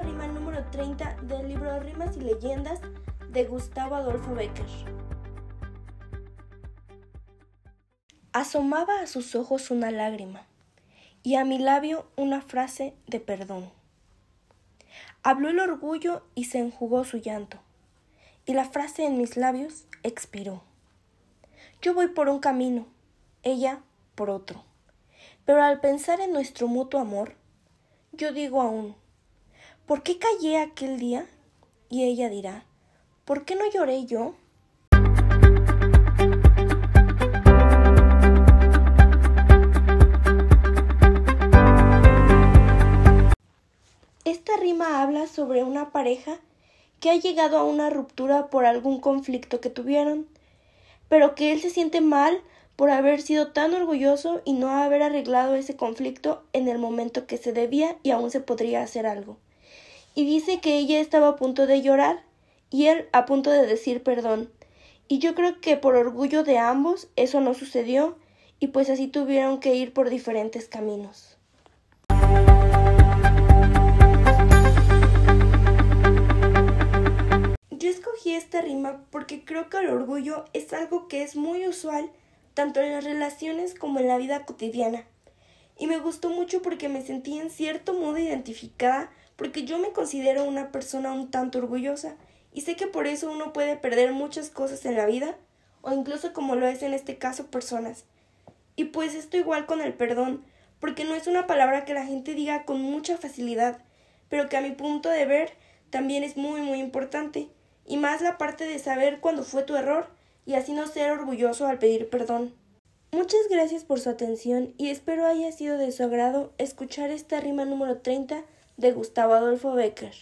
rima número 30 del libro Rimas y Leyendas de Gustavo Adolfo Becker. Asomaba a sus ojos una lágrima y a mi labio una frase de perdón. Habló el orgullo y se enjugó su llanto, y la frase en mis labios expiró. Yo voy por un camino, ella por otro, pero al pensar en nuestro mutuo amor, yo digo aún, ¿por qué callé aquel día? Y ella dirá, ¿por qué no lloré yo? Esta rima habla sobre una pareja que ha llegado a una ruptura por algún conflicto que tuvieron, pero que él se siente mal por haber sido tan orgulloso y no haber arreglado ese conflicto en el momento que se debía y aún se podría hacer algo. Y dice que ella estaba a punto de llorar y él a punto de decir perdón. Y yo creo que por orgullo de ambos eso no sucedió y pues así tuvieron que ir por diferentes caminos. Yo escogí esta rima porque creo que el orgullo es algo que es muy usual tanto en las relaciones como en la vida cotidiana. Y me gustó mucho porque me sentí en cierto modo identificada porque yo me considero una persona un tanto orgullosa y sé que por eso uno puede perder muchas cosas en la vida o incluso como lo es en este caso personas. Y pues esto igual con el perdón, porque no es una palabra que la gente diga con mucha facilidad, pero que a mi punto de ver también es muy muy importante, y más la parte de saber cuándo fue tu error y así no ser orgulloso al pedir perdón. Muchas gracias por su atención y espero haya sido de su agrado escuchar esta rima número 30 de Gustavo Adolfo Becker.